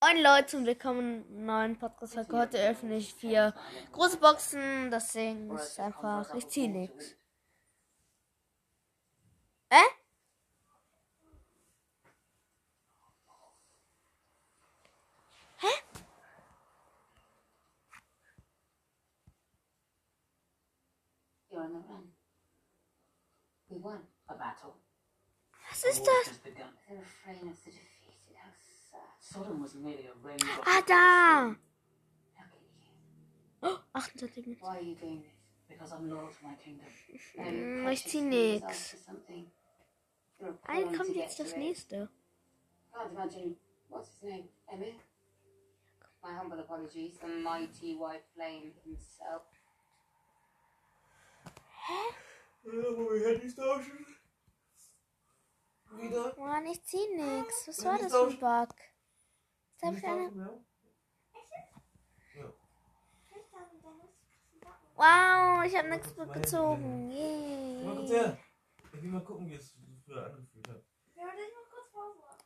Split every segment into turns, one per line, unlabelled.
Moin Leute und willkommen in neuen Podcast. Heute öffne ich vier große Boxen. Das Ding ist einfach, ich ziehe nichts. Äh? Hä?
You're on the run. We won a battle.
Was ist das? Ah, da! Oh, 28 Minuten.
Why are you doing this? Because I'm loyal to my kingdom. Now you're
ich zieh nix. Ein kommt
to get
jetzt das nächste.
Can't imagine. What's his name? Emir? My humble apologies. The mighty white flame himself.
Wieder?
Mann, ich zieh nichts. Was war das für ein Bug? Jetzt hab ich eine. Wow, ich habe nichts mitgezogen.
Mal kurz
Yay.
her. Ich will mal gucken, wie es früher angefühlt hat.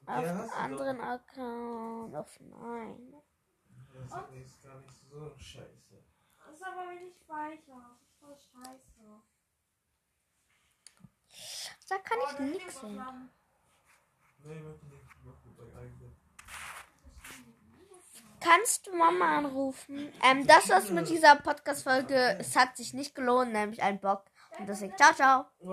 Auf
Ja, du
anderen Account. Auf nein.
Das ist nicht, gar nicht so scheiße.
Das ist aber wenig speicher. Das ist voll scheiße.
Da kann
Oh,
ich nichts sehen.
Nee, ich möchte nicht. Ich möchte bei eigenen.
Kannst du Mama anrufen? Ähm, das war's mit dieser Podcast-Folge. Es hat sich nicht gelohnt, nämlich ein Bock. Und deswegen, ciao, ciao.